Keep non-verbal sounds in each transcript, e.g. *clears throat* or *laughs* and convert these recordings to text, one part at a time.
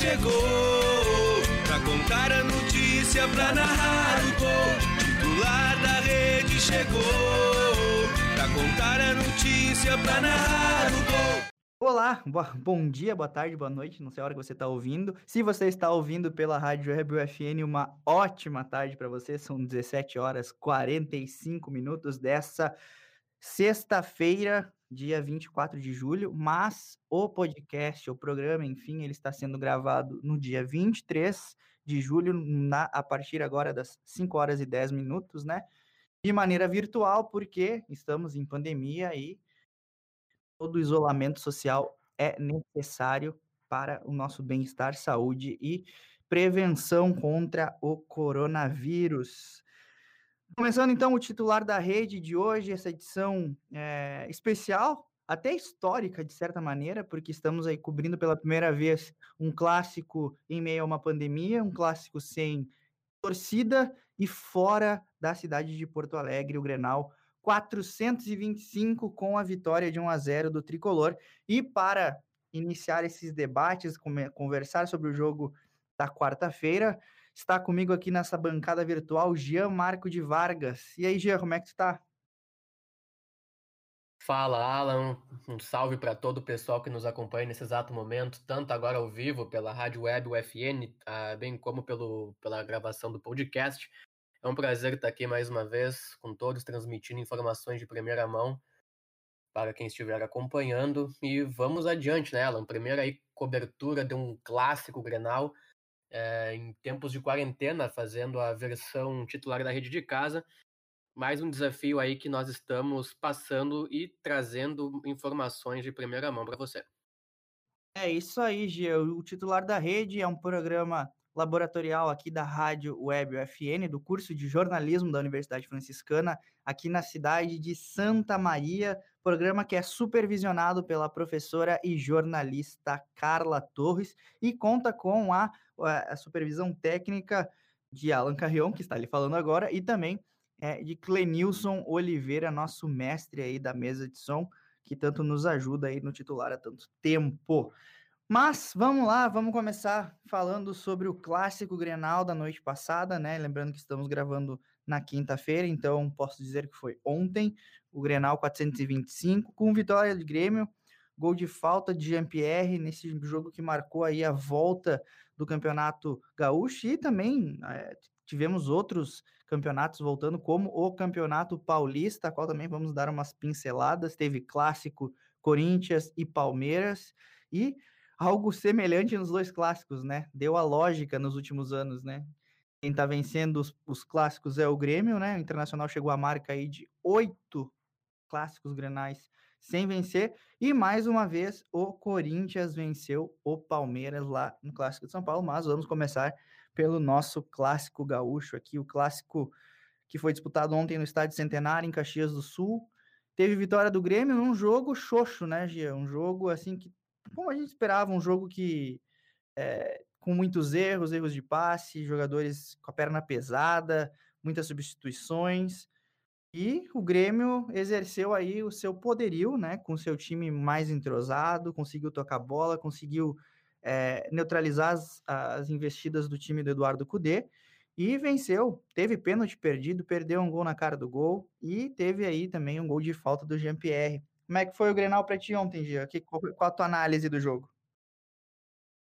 Chegou pra contar a notícia, pra narrar o gol. Titular da rede chegou pra contar a notícia, pra narrar o gol. Olá, boa- bom dia, boa tarde, boa noite, não sei a hora que você está ouvindo. Se você está ouvindo pela Rádio Web UFN, uma ótima tarde para você. São 17 horas 45 minutos dessa sexta-feira, dia 24 de julho, mas o podcast, o programa, enfim, ele está sendo gravado no dia 23 de julho, na, a partir agora das 5 horas e 10 minutos, né? De maneira virtual, porque estamos em pandemia e todo isolamento social é necessário para o nosso bem-estar, saúde e prevenção contra o coronavírus. Começando então o titular da rede de hoje, essa edição é, especial, até histórica de certa maneira, porque estamos aí cobrindo pela primeira vez um clássico em meio a uma pandemia, um clássico sem torcida e fora da cidade de Porto Alegre, o Grenal 425 com a vitória de 1 a 0 do tricolor. E para iniciar esses debates, conversar sobre o jogo da quarta-feira, está comigo aqui nessa bancada virtual Jean Marco de Vargas. E aí, Jean, como é que tu tá? Fala, Alan. Um salve para todo o pessoal que nos acompanha nesse exato momento, tanto agora ao vivo pela Rádio Web UFN, ah, bem como pelo, pela gravação do podcast. É um prazer estar aqui mais uma vez com todos, transmitindo informações de primeira mão para quem estiver acompanhando. E vamos adiante, né, Alan? Primeira aí, cobertura de um clássico Grenal eh, em tempos de quarentena, fazendo a versão titular da rede de casa mais um desafio aí que nós estamos passando e trazendo informações de primeira mão para você. É isso aí, Jean. O titular da rede é um programa laboratorial aqui da Rádio Web UFN, do curso de jornalismo da Universidade Franciscana, aqui na cidade de Santa Maria. Programa que é supervisionado pela professora e jornalista Carla Torres e conta com a, a supervisão técnica de Alan Carrion, que está ali falando agora, e também é, de Clenilson Oliveira, nosso mestre aí da mesa de som, que tanto nos ajuda aí no titular há tanto tempo. Mas vamos lá, vamos começar falando sobre o clássico Grenal da noite passada, né? Lembrando que estamos gravando na quinta-feira, então posso dizer que foi ontem, o Grenal 425, com vitória de Grêmio, gol de falta de Jean-Pierre nesse jogo que marcou aí a volta do Campeonato Gaúcho e também é, tivemos outros campeonatos voltando, como o Campeonato Paulista, a qual também vamos dar umas pinceladas. Teve clássico Corinthians e Palmeiras e algo semelhante nos dois clássicos, né? Deu a lógica nos últimos anos, né? Quem tá vencendo os, os clássicos é o Grêmio, né? O Internacional chegou à marca aí de oito clássicos grenais sem vencer. E mais uma vez, o Corinthians venceu o Palmeiras lá no Clássico de São Paulo. Mas vamos começar pelo nosso clássico gaúcho aqui, o clássico que foi disputado ontem no Estádio Centenário, em Caxias do Sul. Teve vitória do Grêmio num jogo xoxo, né, Gia? Um jogo assim que, como a gente esperava, um jogo que é, com muitos erros, erros de passe, jogadores com a perna pesada, muitas substituições. E o Grêmio exerceu aí o seu poderio, né? Com seu time mais entrosado, conseguiu tocar bola, conseguiu é, neutralizar as, as, investidas do time do Eduardo Cudê e venceu. Teve pênalti perdido, perdeu um gol na cara do gol e teve aí também um gol de falta do Jean-Pierre. Como é que foi o Grenal para ti ontem, Gia? Que, qual, a tua análise do jogo?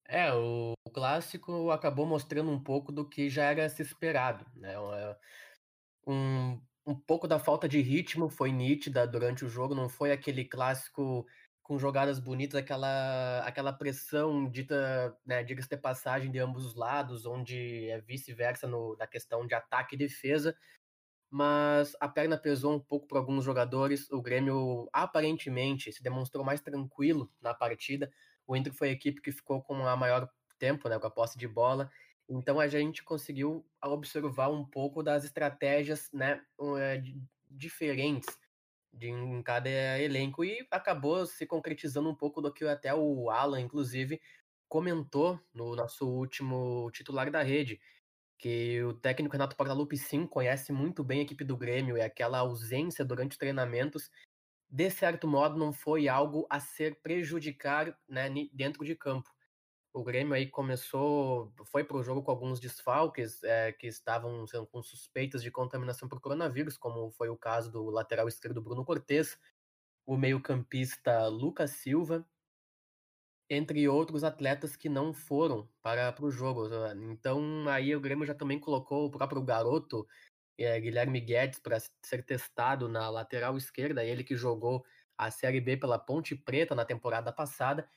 É, o, o clássico acabou mostrando um pouco do que já era se esperado, né? Um, um pouco da falta de ritmo foi nítida durante o jogo, não foi aquele clássico com jogadas bonitas, aquela, aquela pressão dita, né, diga-se de passagem, de ambos os lados, onde é vice-versa na questão de ataque e defesa, mas a perna pesou um pouco para alguns jogadores, o Grêmio aparentemente se demonstrou mais tranquilo na partida, O Inter foi a equipe que ficou com a maior tempo, né, com a posse de bola. Então a gente conseguiu observar um pouco das estratégias, né, eh, diferentes de em cada elenco e acabou se concretizando um pouco do que até o Alan, inclusive, comentou no nosso último titular da rede, que o técnico Renato Portaluppi sim conhece muito bem a equipe do Grêmio e aquela ausência durante os treinamentos, de certo modo, não foi algo a ser prejudicar né, dentro de campo. O Grêmio aí começou, foi para o jogo com alguns desfalques é, que estavam sendo com suspeitas de contaminação por coronavírus, como foi o caso do lateral esquerdo Bruno Cortes, o meio-campista Lucas Silva, entre outros atletas que não foram para, o jogo. Então aí o Grêmio já também colocou o próprio garoto é, Guilherme Guedes para ser testado na lateral esquerda, ele que jogou a Série B pela Ponte Preta na temporada passada.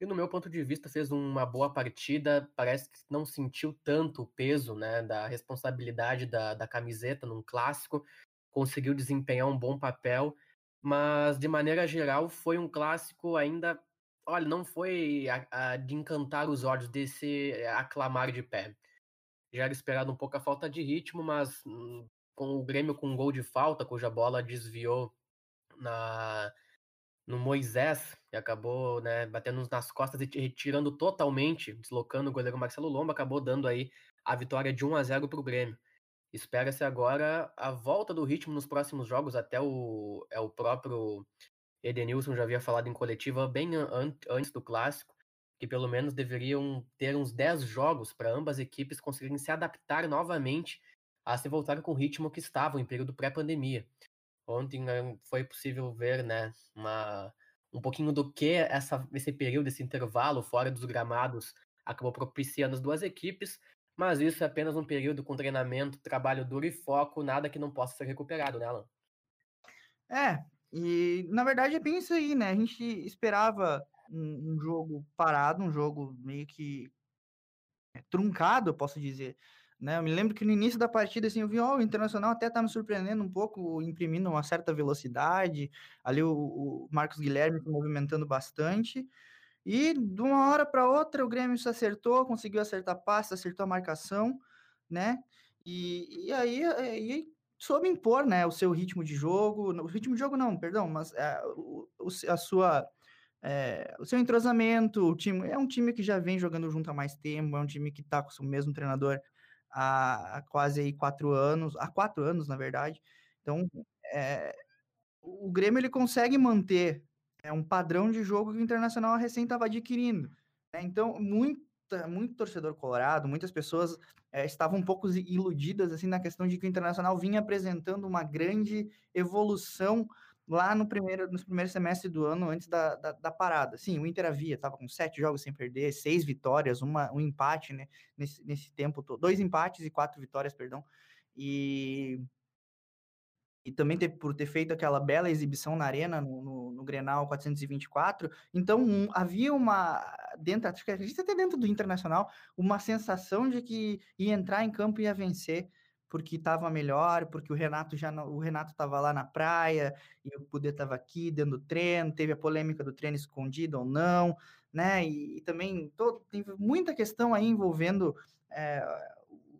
E no meu ponto de vista fez uma boa partida, parece que não sentiu tanto o peso né, da responsabilidade da, da camiseta num clássico, conseguiu desempenhar um bom papel, mas de maneira geral foi um clássico ainda, olha, não foi a, a, de encantar os olhos, de se aclamar de pé. Já era esperado um pouco a falta de ritmo, mas hum, com o Grêmio com um gol de falta, cuja bola desviou na no Moisés, que acabou né, batendo nas costas e retirando totalmente, deslocando o goleiro Marcelo Lomba, acabou dando aí a vitória de 1 a 0 para o Grêmio. Espera-se agora a volta do ritmo nos próximos jogos, até o, é o próprio Edenilson já havia falado em coletiva bem an antes do clássico, que pelo menos deveriam ter uns 10 jogos para ambas equipes conseguirem se adaptar novamente a se voltar com o ritmo que estavam em período pré-pandemia. Ontem né, foi possível ver, né, uma, um pouquinho do que essa, esse período, esse intervalo fora dos gramados acabou propiciando as duas equipes, mas isso é apenas um período com treinamento, trabalho duro e foco, nada que não possa ser recuperado, né, Alan? É, e na verdade é bem isso aí, né? A gente esperava um, um jogo parado, um jogo meio que é, truncado, eu posso dizer, né? Eu me lembro que no início da partida, assim, eu vi, ó, o Internacional até tá me surpreendendo um pouco, imprimindo uma certa velocidade, ali o, o Marcos Guilherme se movimentando bastante, e de uma hora para outra o Grêmio se acertou, conseguiu acertar passe, acertou a marcação, né? E, e aí, aí soube impor, né, o seu ritmo de jogo, o ritmo de jogo não, perdão, mas é, o, a sua é, o seu entrosamento, o time é um time que já vem jogando junto há mais tempo, é um time que está com o mesmo treinador há, há quase aí quatro anos, há quatro anos, na verdade. Então, é, o Grêmio ele consegue manter é, um padrão de jogo que o Internacional recém estava adquirindo. Né? Então, muita, muito torcedor colorado, muitas pessoas é, estavam um pouco iludidas assim na questão de que o Internacional vinha apresentando uma grande evolução lá no primeiro, nos primeiros semestres do ano, antes da, da, da parada. Sim, o Inter havia, estava com sete jogos sem perder, seis vitórias, uma, um empate, né, nesse, nesse tempo todo, dois empates e quatro vitórias, perdão, e, e também ter, por ter feito aquela bela exibição na arena, no, no, no Grenal 424, então um, havia uma, dentro, acho que até dentro do Internacional, uma sensação de que ia entrar em campo e ia vencer, porque estava melhor, porque o Renato já não, o Renato estava lá na praia e o Poder estava aqui dando treino, teve a polêmica do treino escondido ou não, né? E, e também todo, tem muita questão aí envolvendo é,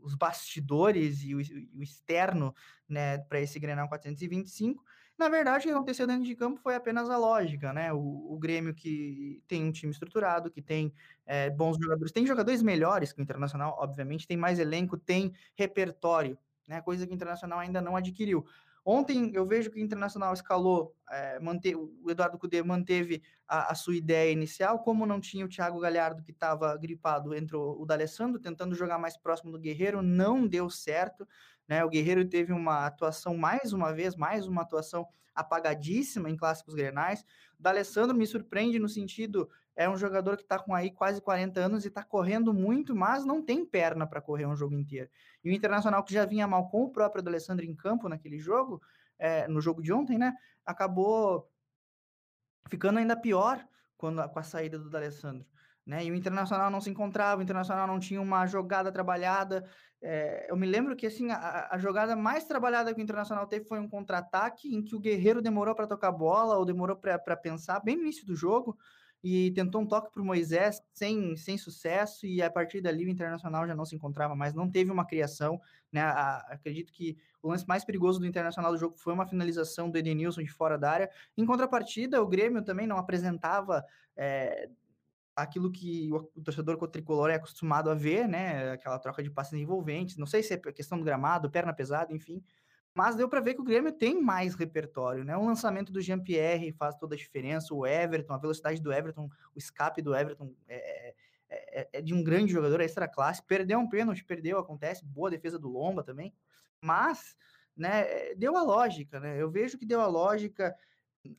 os bastidores e o, e o externo, né, para esse Grenal 425. Na verdade, o que aconteceu dentro de campo foi apenas a lógica, né? O, o Grêmio que tem um time estruturado, que tem é, bons jogadores, tem jogadores melhores que o Internacional, obviamente, tem mais elenco, tem repertório, né? Coisa que o Internacional ainda não adquiriu. Ontem eu vejo que o Internacional escalou, é, o Eduardo Cudê manteve a, a, sua ideia inicial, como não tinha o Thiago Galhardo que estava gripado, entrou o D'Alessandro tentando jogar mais próximo do Guerreiro, não deu certo. Né? O Guerreiro teve uma atuação, mais uma vez, mais uma atuação apagadíssima em clássicos grenais. O D'Alessandro me surpreende no sentido, é um jogador que está com aí quase 40 anos e está correndo muito, mas não tem perna para correr um jogo inteiro. E o Internacional, que já vinha mal com o próprio D'Alessandro em campo naquele jogo, é, no jogo de ontem, né? Acabou ficando ainda pior quando, com a saída do D'Alessandro. Né? E o Internacional não se encontrava, o Internacional não tinha uma jogada trabalhada. É, eu me lembro que assim a, a, jogada mais trabalhada que o Internacional teve foi um contra-ataque em que o Guerreiro demorou para tocar bola ou demorou para pensar bem no início do jogo. e tentou um toque para o Moisés sem, sem sucesso, e a partir dali o Internacional já não se encontrava mais, não teve uma criação, né? A, acredito que o lance mais perigoso do Internacional do jogo foi uma finalização do Edenilson de fora da área. Em contrapartida, o Grêmio também não apresentava. É, aquilo que o, o torcedor tricolor é acostumado a ver, né? Aquela troca de passes envolventes. Não sei se é questão do gramado, perna pesada, enfim. Mas deu para ver que o Grêmio tem mais repertório, né? O lançamento do Jean-Pierre faz toda a diferença, o Everton, a velocidade do Everton, o escape do Everton é, é, é, é de um grande jogador, é extra classe. Perdeu um pênalti, perdeu, acontece. Boa defesa do Lomba também. Mas, né, deu a lógica, né? Eu vejo que deu a lógica.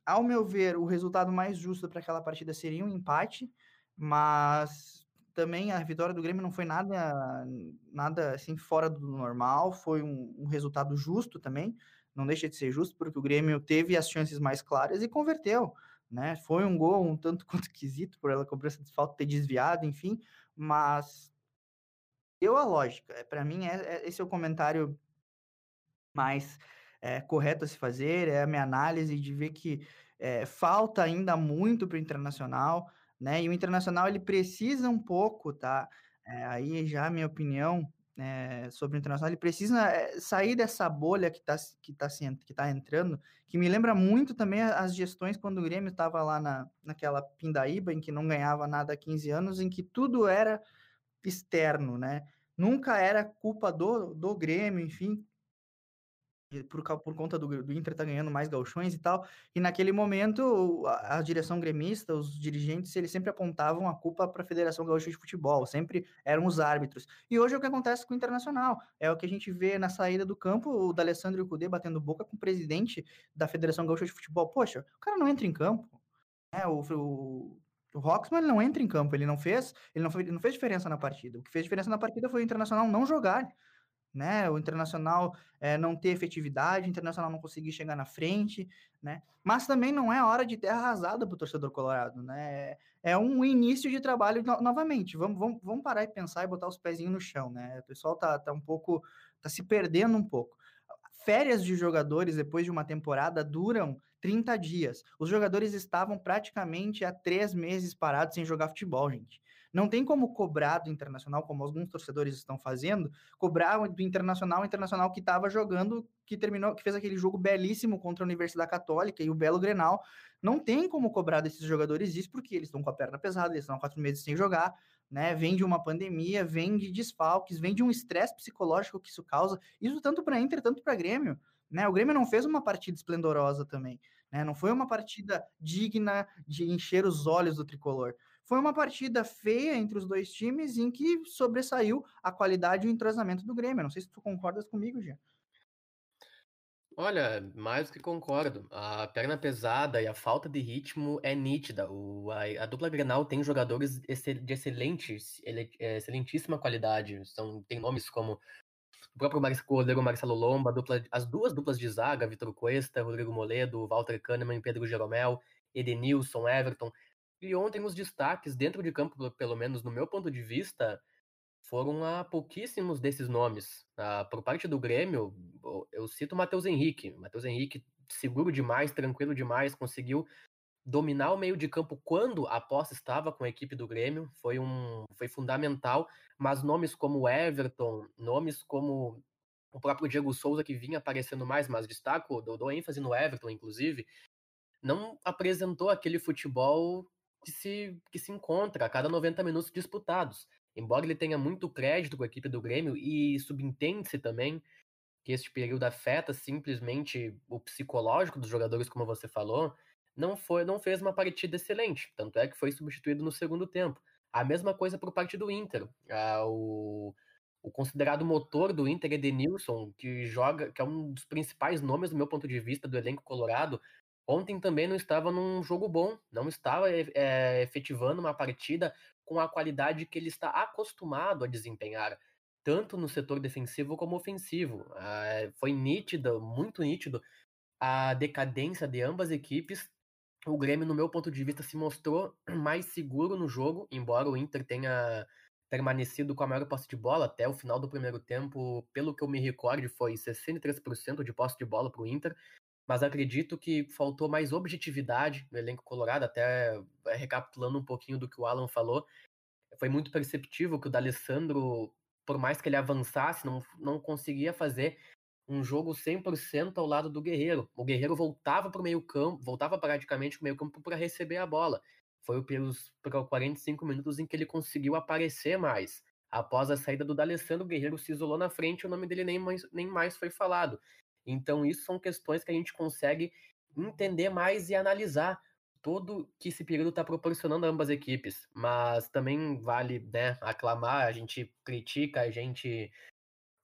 Ao meu ver, o resultado mais justo para aquela partida seria um empate, mas também a vitória do Grêmio não foi nada, nada assim fora do normal, foi um, um, resultado justo também, não deixa de ser justo, porque o Grêmio teve as chances mais claras e converteu, né? Foi um gol um tanto *laughs* quanto quesito por ela cobrança de falta ter desviado, enfim, mas deu a lógica. É, Para mim, é, é, esse é o comentário mais é, correto a se fazer, é a minha análise de ver que é, falta ainda muito para o Internacional né? E o Internacional ele precisa um pouco, tá? É, aí já a minha opinião é, sobre o Internacional, ele precisa é, sair dessa bolha que está que tá, que tá entrando, que me lembra muito também as gestões quando o Grêmio estava lá na, naquela pindaíba, em que não ganhava nada há 15 anos, em que tudo era externo, né? Nunca era culpa do, do Grêmio, enfim, por, por conta do, do Inter tá ganhando mais galchões e tal. E naquele momento, a, a, direção gremista, os dirigentes, eles sempre apontavam a culpa para a Federação Gaúcha de Futebol, sempre eram os árbitros. E hoje é o que acontece com o Internacional. É o que a gente vê na saída do campo, o D'Alessandro Cudê batendo boca com o presidente da Federação Gaúcha de Futebol. Poxa, o cara não entra em campo. É, o, o, o Roxman não entra em campo, ele não fez, ele não, foi, ele não fez diferença na partida. O que fez diferença na partida foi o Internacional não jogar né? O Internacional é, não ter efetividade, o Internacional não conseguir chegar na frente, né? Mas também não é hora de terra arrasada para o torcedor colorado, né? É um início de trabalho no novamente. Vamos, vamos, vamos parar e pensar e botar os pezinhos no chão, né? O pessoal tá, tá um pouco, tá se perdendo um pouco. Férias de jogadores depois de uma temporada duram 30 dias. Os jogadores estavam praticamente há três meses parados sem jogar futebol, gente. Não tem como cobrar do Internacional, como alguns torcedores estão fazendo, cobrar do Internacional, o Internacional que estava jogando, que terminou, que fez aquele jogo belíssimo contra a Universidade Católica e o Belo Grenal. Não tem como cobrar desses jogadores isso, porque eles estão com a perna pesada, eles estão quatro meses sem jogar, né? Vem de uma pandemia, vem de desfalques, vem de um estresse psicológico que isso causa. Isso tanto para Inter, tanto para Grêmio. Né? O Grêmio não fez uma partida esplendorosa também. Né? Não foi uma partida digna de encher os olhos do tricolor. Foi uma partida feia entre os dois times em que sobressaiu a qualidade e o entrosamento do Grêmio. Não sei se tu concordas comigo, Jean. Olha, mais do que concordo. A perna pesada e a falta de ritmo é nítida. O, a, a dupla Grenal tem jogadores de excelente, é, excelentíssima qualidade. São, tem nomes como o próprio goleiro Marcelo Lomba, dupla, as duas duplas de zaga, Vitor Cuesta, Rodrigo Moledo, Walter Kahneman, Pedro Jeromel, Edenilson, Everton. E ontem os destaques dentro de campo, pelo menos no meu ponto de vista, foram a pouquíssimos desses nomes. Ah, por parte do Grêmio, eu cito o Matheus Henrique. Matheus Henrique, seguro demais, tranquilo demais, conseguiu dominar o meio de campo quando a posse estava com a equipe do Grêmio, foi, um, foi fundamental, mas nomes como Everton, nomes como o próprio Diego Souza, que vinha aparecendo mais, mas destaco, dou, dou ênfase no Everton, inclusive, não apresentou aquele futebol que se, que se encontra a cada 90 minutos disputados. Embora ele tenha muito crédito com a equipe do Grêmio e subentende-se também que este período afeta simplesmente o psicológico dos jogadores, como você falou, não foi, não fez uma partida excelente. Tanto é que foi substituído no segundo tempo. A mesma coisa por parte do Inter. Ah, o, o considerado motor do Inter, Edenilson, que joga, que é um dos principais nomes do meu ponto de vista do elenco colorado, Ontem também não estava num jogo bom, não estava é, efetivando uma partida com a qualidade que ele está acostumado a desempenhar, tanto no setor defensivo como ofensivo. É, foi nítido, muito nítido, a decadência de ambas equipes. O Grêmio, no meu ponto de vista, se mostrou *clears throat* mais seguro no jogo, embora o Inter tenha permanecido com a maior posse de bola até o final do primeiro tempo. Pelo que eu me recorde, foi 63% de posse de bola para o Inter mas acredito que faltou mais objetividade no elenco colorado, até eh, recapitulando um pouquinho do que o Alan falou, foi muito perceptível que o D'Alessandro, por mais que ele avançasse, não, não conseguia fazer um jogo 100% ao lado do Guerreiro. O Guerreiro voltava para o meio campo, voltava praticamente para o meio campo para receber a bola. Foi pelos, pelos 45 minutos em que ele conseguiu aparecer mais. Após a saída do D'Alessandro, o Guerreiro se isolou na frente, o nome dele nem mais, nem mais foi falado. Então, isso são questões que a gente consegue entender mais e analisar todo que esse período está proporcionando a ambas equipes. Mas também vale né, aclamar, a gente critica, a gente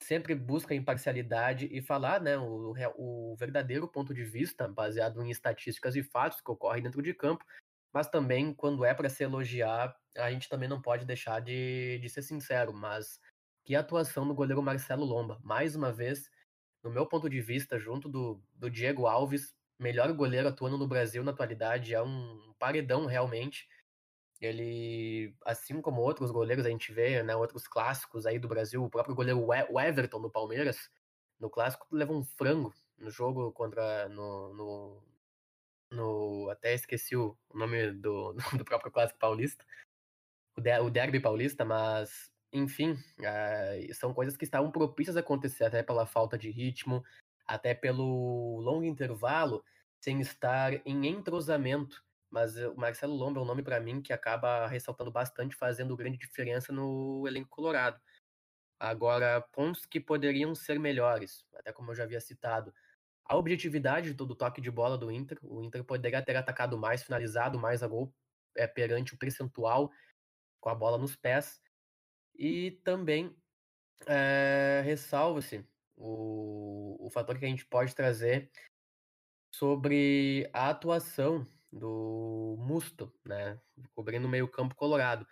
sempre busca imparcialidade e falar né, o, o verdadeiro ponto de vista, baseado em estatísticas e fatos que ocorrem dentro de campo, mas também, quando é para se elogiar, a gente também não pode deixar de, de ser sincero. Mas que atuação do goleiro Marcelo Lomba. Mais uma vez, no meu ponto de vista, junto do, do Diego Alves, melhor goleiro atuando no Brasil na atualidade, é um paredão realmente. Ele, assim como outros goleiros a gente vê, né, outros clássicos aí do Brasil, o próprio goleiro o Everton do Palmeiras, no clássico levou um frango no jogo contra no, no, no até esqueci o nome do, *laughs* do próprio clássico paulista, o, o derby paulista, mas enfim, uh, são coisas que estavam propícias a acontecer até pela falta de ritmo, até pelo longo intervalo, sem estar em entrosamento. Mas o Marcelo Lomba é um nome para mim que acaba ressaltando bastante, fazendo grande diferença no elenco colorado. Agora, pontos que poderiam ser melhores, até como eu já havia citado, a objetividade do, do, toque de bola do Inter. O Inter poderia ter atacado mais, finalizado mais a gol é, perante o percentual com a bola nos pés. E também é, ressalva-se o, o fator que a gente pode trazer sobre a atuação do Musto, né, cobrindo o meio-campo colorado.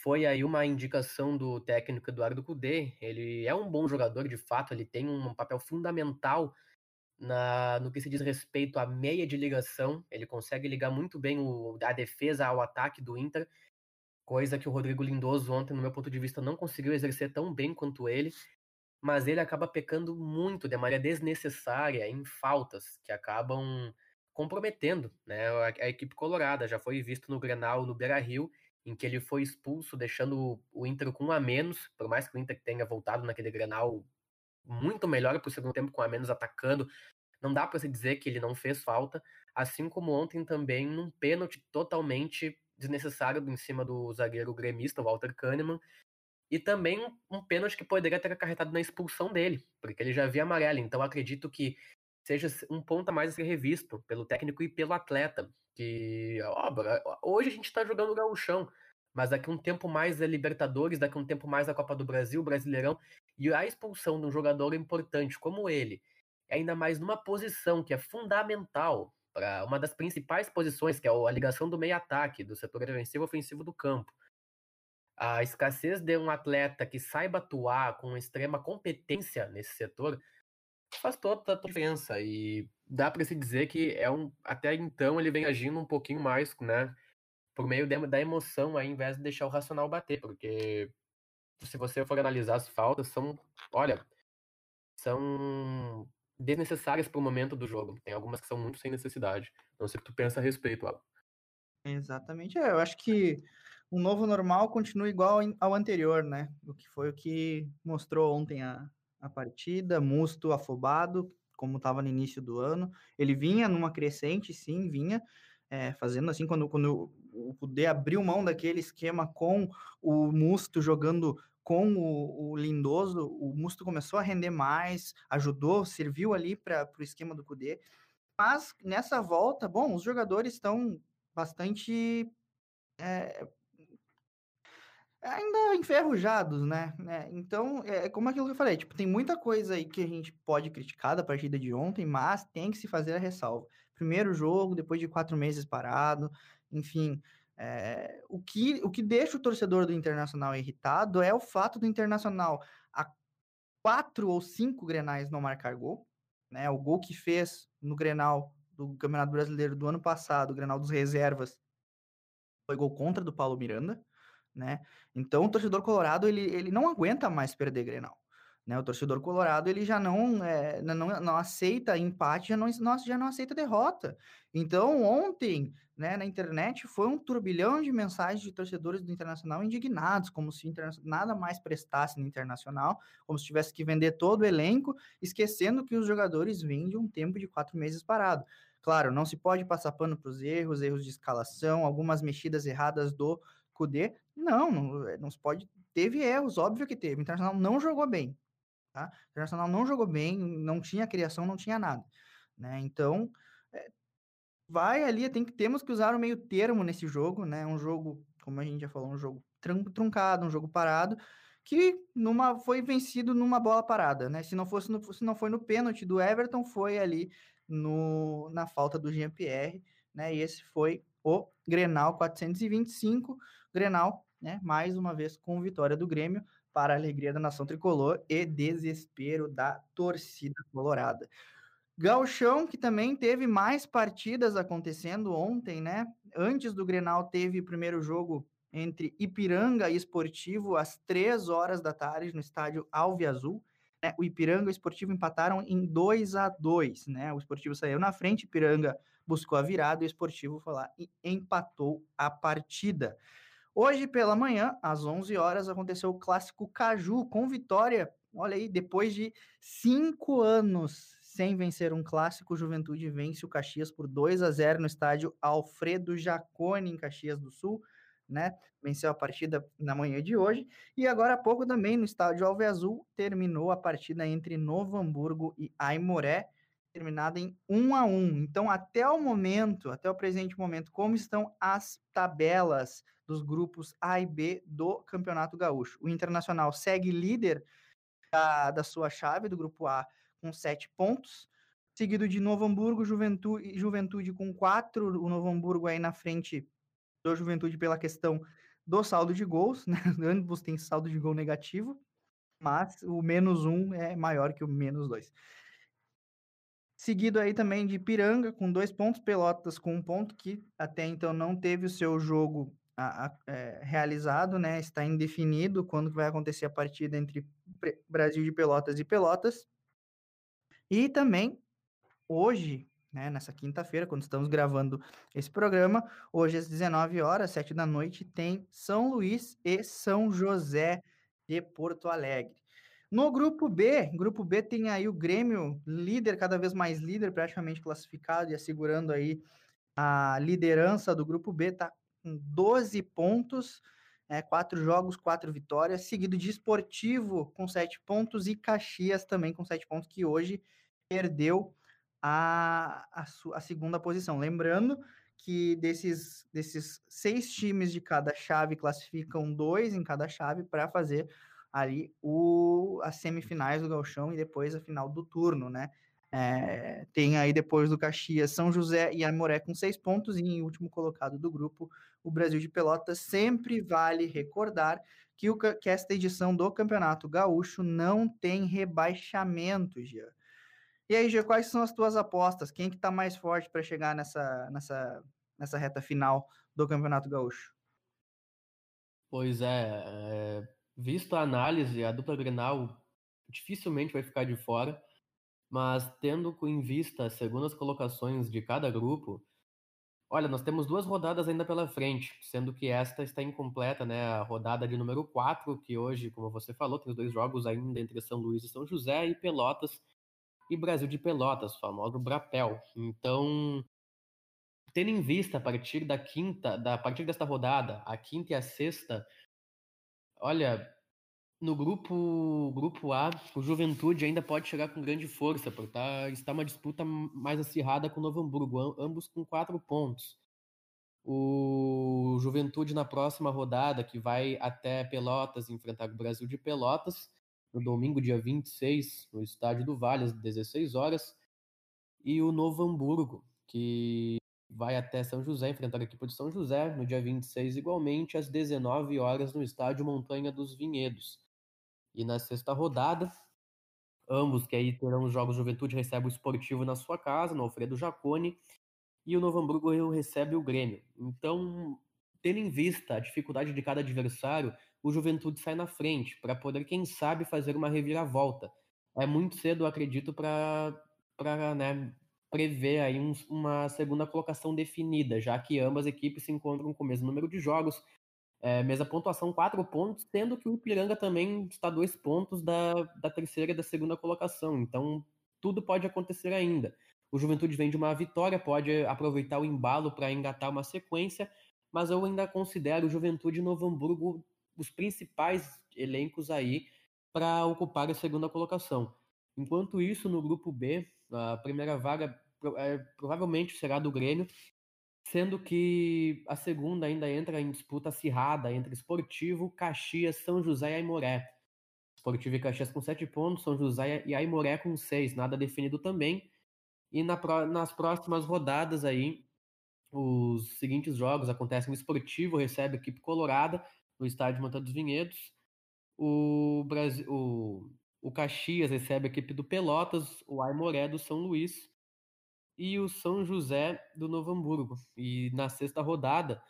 Foi aí uma indicação do técnico Eduardo Cudê. Ele é um bom jogador, de fato, ele tem um papel fundamental na, no que se diz respeito à meia de ligação. Ele consegue ligar muito bem o, a defesa ao ataque do Inter, coisa que o Rodrigo Lindoso ontem, no meu ponto de vista, não conseguiu exercer tão bem quanto ele. Mas ele acaba pecando muito de maneira desnecessária em faltas que acabam comprometendo né, a, a equipe colorada. Já foi visto no Grenal, no Beira-Rio, em que ele foi expulso, deixando o Inter com um a menos, por mais que o Inter tenha voltado naquele Grenal muito melhor para o segundo tempo com a menos atacando. Não dá para se dizer que ele não fez falta, assim como ontem também num pênalti totalmente desnecessário em cima do zagueiro gremista, Walter Kahneman, e também um, pênalti que poderia ter acarretado na expulsão dele, porque ele já havia amarelo. Então acredito que seja um ponto a mais a ser revisto pelo técnico e pelo atleta. Que ó, hoje a gente está jogando o gauchão, mas daqui um tempo mais é Libertadores, daqui um tempo mais a Copa do Brasil, Brasileirão, e a expulsão de um jogador importante como ele, ainda mais numa posição que é fundamental para uma das principais posições, que é a ligação do meio-ataque, do setor defensivo ofensivo do campo. A escassez de um atleta que saiba atuar com extrema competência nesse setor faz toda a diferença. E dá para se dizer que é um. Até então ele vem agindo um pouquinho mais, né? Por meio da emoção, ao invés de deixar o racional bater, porque se você for analisar as faltas, são, olha, são desnecessárias para o momento do jogo. Tem algumas que são muito sem necessidade. Não sei o que tu pensa a respeito, Alan. Exatamente. É, eu acho que o novo normal continua igual ao anterior, né? O que foi o que mostrou ontem a, a partida, Musto afobado, como estava no início do ano. Ele vinha numa crescente, sim, vinha, é, fazendo assim, quando, quando o Kudê abriu mão daquele esquema com o Musto jogando com o, o, Lindoso, o Musto começou a render mais, ajudou, serviu ali para o esquema do Kudê. Mas nessa volta, bom, os jogadores estão bastante é, ainda enferrujados, né? né? Então, é como aquilo que eu falei, tipo, tem muita coisa aí que a gente pode criticar da partida de ontem, mas tem que se fazer a ressalva. Primeiro jogo, depois de quatro meses parado, enfim. É, o, que, o que deixa o torcedor do Internacional irritado é o fato do Internacional a quatro ou cinco grenais não marcar gol. Né? O gol que fez no Grenal do Campeonato Brasileiro do ano passado, o Grenal dos Reservas, foi gol contra do Paulo Miranda né? Então o torcedor colorado ele, ele não aguenta mais perder Grenal, Né? O torcedor colorado ele já não, é, não, não aceita empate, já não, já não aceita derrota. Então, ontem, né, na internet, foi um turbilhão de mensagens de torcedores do Internacional indignados, como se nada mais prestasse no Internacional, como se tivesse que vender todo o elenco, esquecendo que os jogadores vêm de um tempo de quatro meses parado. Claro, não se pode passar pano para os erros, erros de escalação, algumas mexidas erradas do Cudê. Não, não, não se pode. Teve erros, óbvio que teve. O Internacional não jogou bem. Tá? O Internacional não jogou bem, não tinha criação, não tinha nada. Né? Então, é, vai ali, tem que, temos que usar o meio termo nesse jogo, né? Um jogo, como a gente já falou, um jogo truncado, um jogo parado, que numa, foi vencido numa bola parada, né? Se não fosse no, se não foi no pênalti do Everton, foi ali no, na falta do Jean-Pierre, né? E esse foi o Grenal 425, Grenal, né? Mais uma vez com vitória do Grêmio, para a alegria da nação tricolor e desespero da torcida colorada. Galchão, que também teve mais partidas acontecendo ontem, né? Antes do Grenal, teve o primeiro jogo entre Ipiranga e Esportivo às três horas da tarde no estádio Alve Azul. Né? O Ipiranga e o Esportivo empataram em 2 a 2 né? O Esportivo saiu na frente, Ipiranga buscou a virada o Esportivo foi lá e empatou a partida. Hoje pela manhã, às 11 horas, aconteceu o clássico Caju com vitória. Olha aí, depois de cinco anos sem vencer um clássico, Juventude vence o Caxias por 2 a 0 no estádio Alfredo Jacone, em Caxias do Sul. Né? Venceu a partida na manhã de hoje. E agora há pouco também no estádio Alve Azul terminou a partida entre Novo Hamburgo e Aimoré terminada em 1 a 1. Então, até o momento, até o presente momento, como estão as tabelas dos grupos A e B do Campeonato Gaúcho? O Internacional segue líder da, da sua chave do grupo A com sete pontos, seguido de Novo Hamburgo, Juventude, Juventude com quatro, o Novo Hamburgo aí na frente do Juventude pela questão do saldo de gols, né? *laughs* Ambos têm saldo de gol negativo, mas o menos um é maior que o menos dois. Seguido aí também de Piranga, com dois pontos, Pelotas com um ponto, que até então não teve o seu jogo a, a, é, realizado, né? Está indefinido quando vai acontecer a partida entre Brasil de Pelotas e Pelotas. E também, hoje, né, nessa quinta-feira, quando estamos gravando esse programa, hoje às 19 horas, 7 da noite, tem São Luís e São José de Porto Alegre. No grupo B, grupo B tem aí o Grêmio líder, cada vez mais líder, praticamente classificado e assegurando aí a liderança do grupo B, tá com 12 pontos, é, quatro jogos, quatro vitórias, seguido de Esportivo com sete pontos e Caxias também com sete pontos, que hoje perdeu a, a, a segunda posição. Lembrando que desses, desses seis times de cada chave classificam dois em cada chave para fazer ali o, as semifinais do Galchão e depois a final do turno, né? É, tem aí depois do Caxias São José e Amoré com seis pontos e em último colocado do grupo o Brasil de Pelotas. Sempre vale recordar que, o, que esta edição do Campeonato Gaúcho não tem rebaixamento, Gia. E aí, Gia, quais são as tuas apostas? Quem que tá mais forte para chegar nessa, nessa, nessa reta final do Campeonato Gaúcho? Pois é, é visto a análise, a dupla Grenal dificilmente vai ficar de fora, mas tendo em vista as segundas colocações de cada grupo, olha, nós temos duas rodadas ainda pela frente, sendo que esta está incompleta, né? A rodada de número 4, que hoje, como você falou, tem os dois jogos ainda entre São Luís e São José, e Pelotas e Brasil de Pelotas, famoso Brapel. Então, tendo em vista a partir da quinta, da, a partir desta rodada, a quinta e a sexta, Olha, no grupo, grupo A, o Juventude ainda pode chegar com grande força, porque tá, está uma disputa mais acirrada com o Novo Hamburgo, ambos com quatro pontos. O Juventude na próxima rodada, que vai até Pelotas enfrentar o Brasil de Pelotas, no domingo, dia 26, no estádio do Vale, às 16 horas. E o Novo Hamburgo, que vai até São José enfrentar a equipe de São José no dia 26 igualmente às 19 horas no estádio Montanha dos Vinhedos. E na sexta rodada, ambos que aí terão os jogos Juventude recebe o Esportivo na sua casa, no Alfredo Jacone, e o Novo Hamburgo recebe o Grêmio. Então, tendo em vista a dificuldade de cada adversário, o Juventude sai na frente, para poder, quem sabe, fazer uma reviravolta. É muito cedo, acredito, para né, prever aí um, uma segunda colocação definida, já que ambas equipes se encontram com o mesmo número de jogos, é, mesma pontuação, quatro pontos, sendo que o Ipiranga também está dois pontos da, da terceira e da segunda colocação. Então, tudo pode acontecer ainda. O Juventude vem de uma vitória, pode aproveitar o embalo para engatar uma sequência, mas eu ainda considero o Juventude e Novo Hamburgo os principais elencos aí para ocupar a segunda colocação. Enquanto isso, no grupo B, a primeira vaga é, provavelmente será do Grêmio, sendo que a segunda ainda entra em disputa acirrada entre Esportivo, Caxias, São José e Aimoré. Esportivo e Caxias com sete pontos, São José e Aimoré com seis, nada definido também. E na, nas próximas rodadas aí, os seguintes jogos acontecem: o Esportivo recebe a equipe colorada no estádio Manta dos Vinhedos. O, Brasil, o, o Caxias recebe a equipe do Pelotas, o Aimoré do São Luís e o São José do Novo Hamburgo. E na sexta rodada,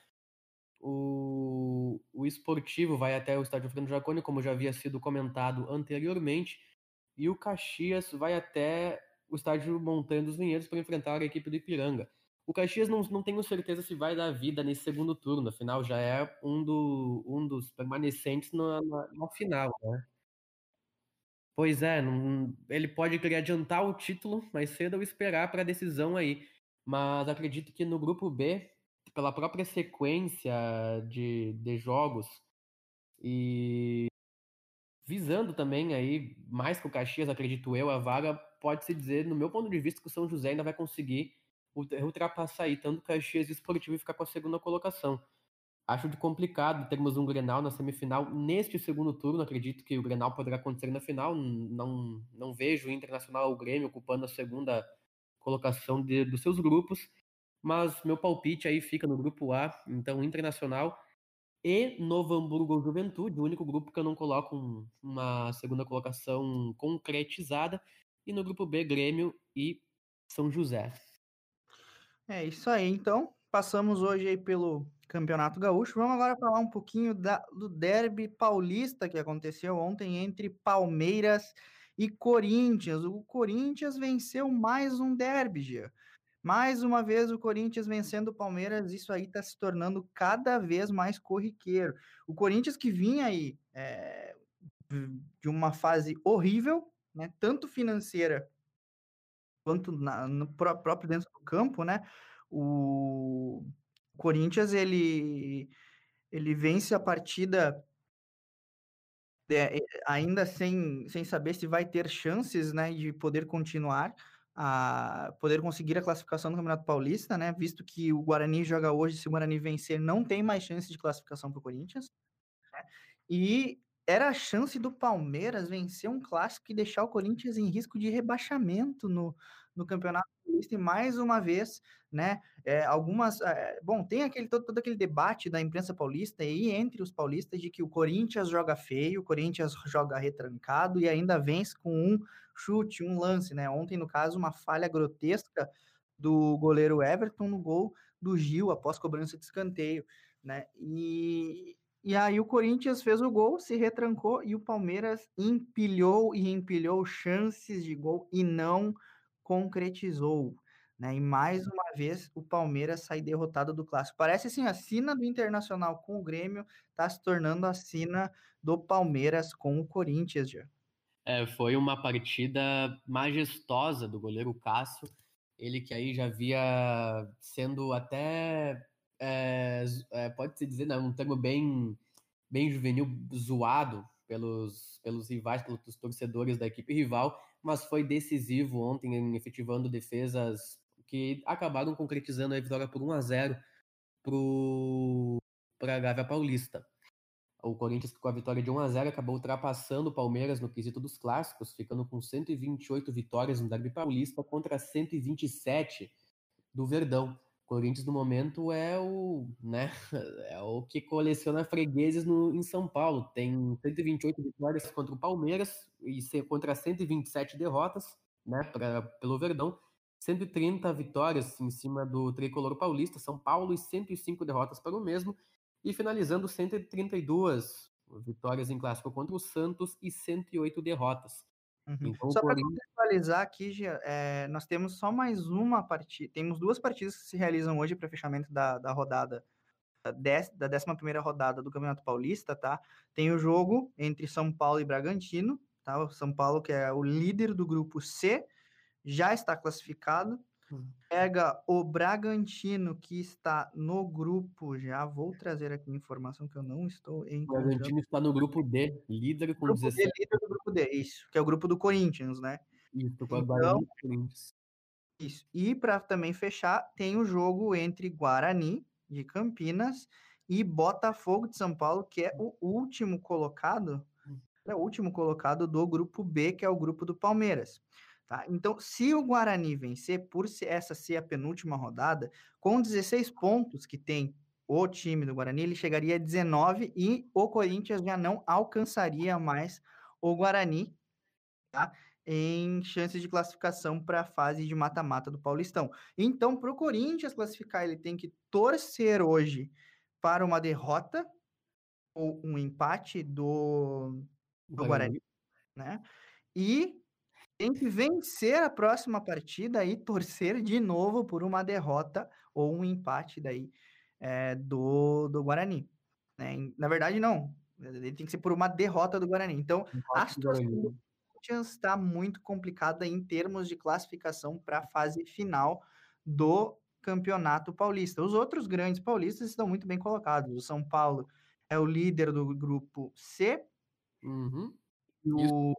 o, o Esportivo vai até o estádio Fernando Jaconi, como já havia sido comentado anteriormente, e o Caxias vai até o estádio Montanha dos Vinhedos para enfrentar a equipe do Ipiranga. O Caxias não, não tenho certeza se vai dar vida nesse segundo turno, afinal já é um, do, um dos permanecentes na, na, na final, né? Pois é, não, ele pode querer adiantar o título mais cedo ou esperar para a decisão aí. Mas acredito que no grupo B, pela própria sequência de, de jogos e visando também aí mais que o Caxias, acredito eu, a vaga, pode-se dizer, no meu ponto de vista, que o São José ainda vai conseguir ultrapassar aí tanto Caxias e Esportivo e ficar com a segunda colocação. Acho de complicado termos um Grenal na semifinal neste segundo turno. Acredito que o Grenal poderá acontecer na final. Não, não vejo o Internacional o Grêmio ocupando a segunda colocação de, dos seus grupos. Mas meu palpite aí fica no grupo A, então Internacional e Novo Hamburgo ou Juventude, o único grupo que eu não coloco um, uma segunda colocação concretizada. E no grupo B, Grêmio e São José. É isso aí, então. Passamos hoje aí pelo Campeonato Gaúcho. Vamos agora falar um pouquinho da, do derby paulista que aconteceu ontem entre Palmeiras e Corinthians. O Corinthians venceu mais um derby, Gia. Mais uma vez o Corinthians vencendo o Palmeiras, isso aí está se tornando cada vez mais corriqueiro. O Corinthians que vinha aí é, de uma fase horrível, né, tanto financeira quanto na, no próprio dentro do campo, né? O Corinthians ele ele vence a partida é, ainda sem, sem saber se vai ter chances, né, de poder continuar a poder conseguir a classificação no Campeonato Paulista, né? Visto que o Guarani joga hoje, se o Guarani vencer, não tem mais chance de classificação para o Corinthians. Né? E era a chance do Palmeiras vencer um clássico e deixar o Corinthians em risco de rebaixamento no, no Campeonato Paulista. E mais uma vez, né? É, algumas. É, bom, tem aquele todo, todo aquele debate da imprensa paulista e entre os paulistas de que o Corinthians joga feio, o Corinthians joga retrancado e ainda vence com um chute, um lance, né? Ontem, no caso, uma falha grotesca do goleiro Everton no gol do Gil após cobrança de escanteio, né? E, e aí o Corinthians fez o gol, se retrancou e o Palmeiras empilhou e empilhou chances de gol e não concretizou. Né? E mais uma vez o Palmeiras sai derrotado do clássico. Parece assim, a sina do Internacional com o Grêmio está se tornando a sina do Palmeiras com o Corinthians já. É, foi uma partida majestosa do goleiro Cássio, ele que aí já via sendo até é, é, pode-se dizer, né, um termo bem, bem juvenil, zoado pelos, pelos rivais, pelos torcedores da equipe rival, mas foi decisivo ontem em efetivando defesas que acabaram concretizando a vitória por 1 a 0 para a Gávea Paulista. O Corinthians, com a vitória de 1 a 0 acabou ultrapassando o Palmeiras no quesito dos clássicos, ficando com 128 vitórias no Derby Paulista contra 127 do Verdão. Corinthians no momento é o, né, *laughs* é o que coleciona fregueses no, em São Paulo. Tem 128 vitórias contra o Palmeiras e contra 127 derrotas, né, pra, pelo Verdão. 130 vitórias em cima do tricolor paulista, São Paulo, e 105 derrotas para o mesmo. e finalizando 132 vitórias em clássico contra o Santos e 108 derrotas. Uhum. Então, Só para contextualizar aqui, Gia, é, nós temos só mais uma partida. Temos duas partidas que se realizam hoje para fechamento da, da rodada da, dez, da 11 rodada do Campeonato Paulista, tá? Tem o jogo entre São Paulo e Bragantino, tá? O São Paulo, que é o líder do grupo C, já está classificado. Hum. Pega o Bragantino, que está no grupo. Já vou trazer aqui informação que eu não estou O encontrando. Bragantino está no grupo D, líder com Grupo D, 17 líder do grupo D, isso, que é o grupo do Corinthians, né? isso, com a Então- e Corinthians. Isso. E para também fechar, tem o jogo entre Guarani de Campinas e Botafogo de São Paulo, que é o último colocado, é o último colocado do grupo B, que é o grupo do Palmeiras. Tá? Então, se o Guarani vencer, por essa ser a penúltima rodada, com 16 pontos que tem o time do Guarani, ele chegaria a 19 e o Corinthians já não alcançaria mais o Guarani, tá? em chances de classificação para a fase de mata-mata do Paulistão. Então, para o Corinthians classificar, ele tem que torcer hoje para uma derrota ou um empate do, do Guarani, né? E tem que vencer a próxima partida e torcer de novo por uma derrota ou um empate daí é, do, do Guarani. né? Na verdade, não. Ele tem que ser por uma derrota do Guarani. Então, a situação do. Corinthians está muito complicada em termos de classificação para a fase final do Campeonato Paulista. Os outros grandes paulistas estão muito bem colocados. O São Paulo é o líder do grupo C, Uhum. e o,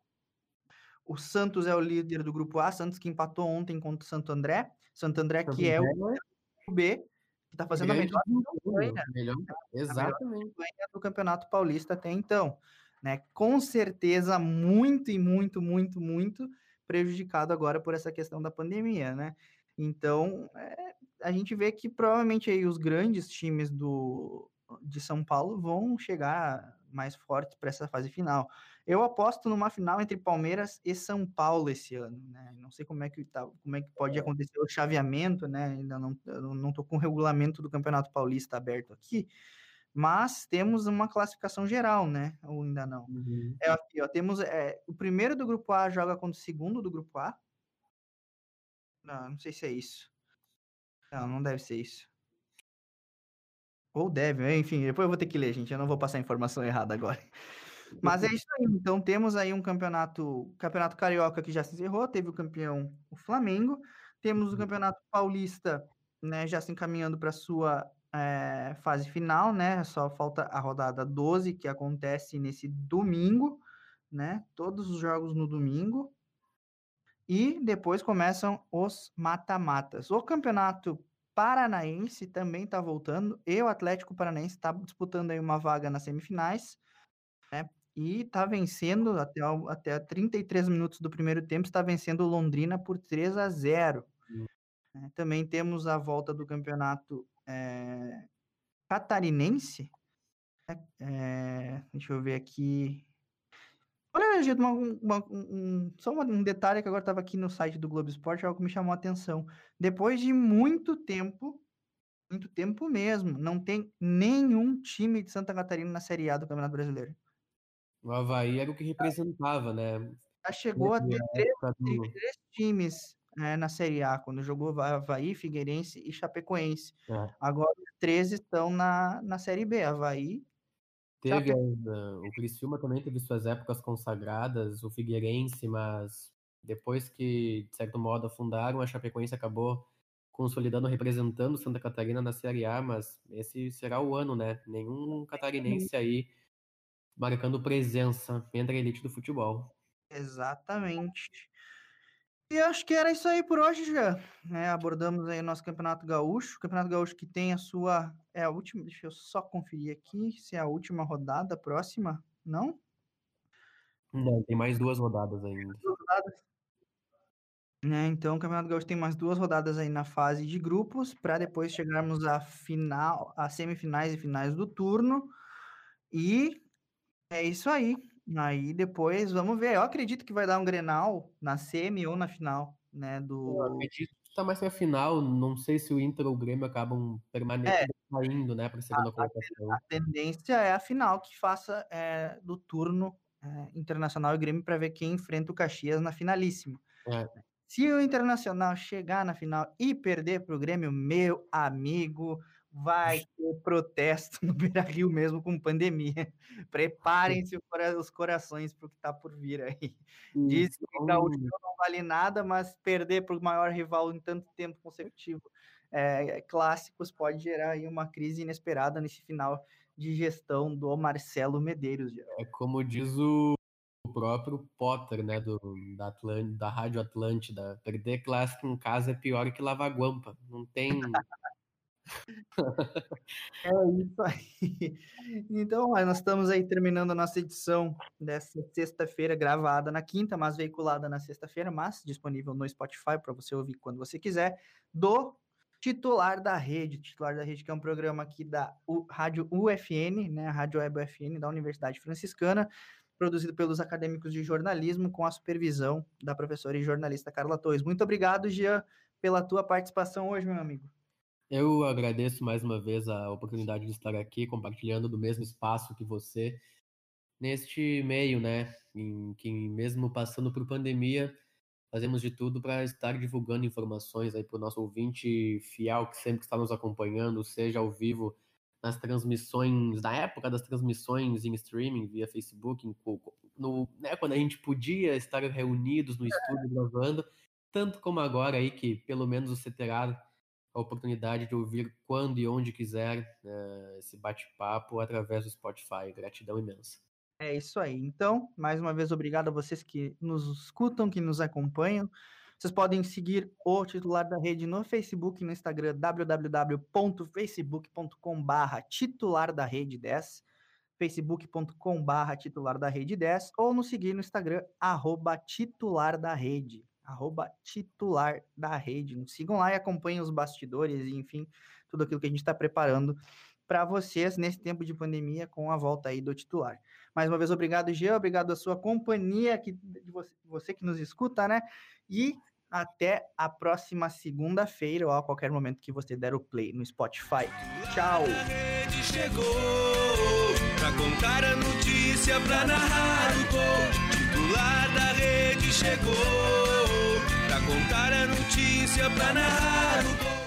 o Santos é o líder do grupo A, Santos que empatou ontem contra o Santo André. Santo André que é o B, que está fazendo a grande melhor desempenho, campanha melhor- Exatamente. do Campeonato Paulista até então, né? Com certeza muito e muito, muito, muito prejudicado agora por essa questão da pandemia, né? Então, é, a gente vê que provavelmente aí os grandes times do de São Paulo vão chegar mais fortes para essa fase final. Eu aposto numa final entre Palmeiras e São Paulo esse ano, né? Não sei como é que tá, como é que pode acontecer o chaveamento, né? Ainda não não tô com o regulamento do Campeonato Paulista aberto aqui, mas temos uma classificação geral, né? Ou ainda não? Uhum. É aqui, ó, temos é, o primeiro do grupo A joga contra o segundo do grupo A. Não, não sei se é isso. Não, não deve ser isso. Ou deve, enfim, depois eu vou ter que ler, gente. Eu não vou passar a informação errada agora. *laughs* Mas é isso aí. Então temos aí um campeonato, campeonato carioca que já se encerrou, teve o campeão o Flamengo. Temos o campeonato paulista, né, já se encaminhando para sua eh, fase final, né? Só falta a rodada 12 que acontece nesse domingo, né? Todos os jogos no domingo. E depois começam os mata-matas. O campeonato paranaense também está voltando. E o Atlético Paranaense está disputando aí uma vaga nas semifinais, né? E está vencendo até, até 33 minutos do primeiro tempo, está vencendo o Londrina por 3 a 0. Hum. né? Também temos a volta do campeonato eh, catarinense. Eh, deixa eu ver aqui. Olha, gente, uma- uma- um, só um detalhe que agora estava aqui no site do Globo Esporte, algo que me chamou a atenção. Depois de muito tempo, muito tempo mesmo, não tem nenhum time de Santa Catarina na Série A do Campeonato Brasileiro. O Havaí era o que representava, né? Já chegou a ter três, do- três times né, na Série A, quando jogou Va- Havaí, Figueirense e Chapecoense. É. Agora três estão na, na Série B. Havaí, Teve a- o Criciúma também teve suas épocas consagradas, o Figueirense, mas depois que, de certo modo, afundaram, a Chapecoense acabou consolidando, representando Santa Catarina na Série A, mas esse será o ano, né? Nenhum catarinense aí marcando presença entre a elite do futebol. Exatamente. E acho que era isso aí por hoje já. né? abordamos aí o nosso Campeonato Gaúcho. O Campeonato Gaúcho que tem a sua. É a última. Deixa eu só conferir aqui se é a última rodada próxima. Não? Não, tem mais duas rodadas ainda. Né, então o Campeonato Gaúcho tem mais duas rodadas aí na fase de grupos, para depois chegarmos à final, às semifinais e finais do turno. E é isso aí. Aí depois vamos ver. Eu acredito que vai dar um Grenal na semi ou na final, né? Eu Do acredito tá mais pra final. Não sei se o Inter ou o Grêmio acabam permanecendo é, indo, né, pra segunda a, colocação. A, tendência é a final que faça é, do turno é, Internacional e Grêmio para ver quem enfrenta o Caxias na finalíssima. É. Se o Internacional chegar na final e perder para o Grêmio, meu amigo, vai ter protesto *laughs* no Beira Rio mesmo com pandemia. Preparem-se os corações para o que está por vir aí. Diz que o Gaúcho não vale nada, mas perder para o maior rival em tanto tempo consecutivo é, clássicos pode gerar aí uma crise inesperada nesse final de gestão do Marcelo Medeiros. É como diz o próprio Potter, né, do, da, Atlant, da Rádio Atlântida, perder clássico em casa é pior que lavar guampa. Não tem *laughs* É isso aí. Então, nós estamos aí terminando a nossa edição dessa sexta-feira, gravada na quinta, mas veiculada na sexta-feira, mas disponível no Spotify para você ouvir quando você quiser, do titular da rede, titular da rede, que é um programa aqui da U, Rádio UFN, né, a Rádio Web UFN da Universidade Franciscana, produzido pelos acadêmicos de jornalismo, com a supervisão da professora e jornalista Carla Torres. Muito obrigado, Jean, pela tua participação hoje, meu amigo. Eu agradeço mais uma vez a oportunidade de estar aqui compartilhando do mesmo espaço que você neste meio, né, em que mesmo passando por pandemia, fazemos de tudo para estar divulgando informações aí para o nosso ouvinte fiel que sempre está nos acompanhando, seja ao vivo nas transmissões, na época das transmissões em streaming via Facebook, em, no, né, quando a gente podia estar reunidos no estúdio gravando, tanto como agora aí que pelo menos você terá a oportunidade de ouvir quando e onde quiser uh, esse bate-papo através do Spotify. Gratidão imensa. É isso aí. Então, mais uma vez, obrigado a vocês que nos escutam, que nos acompanham. Vocês podem seguir o titular da rede no Facebook e no Instagram, www.facebook.com.br titular da rede 10, facebook.com.br titular da rede 10, ou nos seguir no Instagram, arroba titular da rede arroba titular da rede. Nos sigam lá e acompanhem os bastidores e, enfim, tudo aquilo que a gente está preparando para vocês nesse tempo de pandemia com a volta aí do titular. Mais uma vez, obrigado, Jean, obrigado a sua companhia, que, de você, você que nos escuta, né? E até a próxima segunda-feira ou a qualquer momento que você der o play no Spotify. Tchau! Titular da rede chegou contar a notícia pra narrar o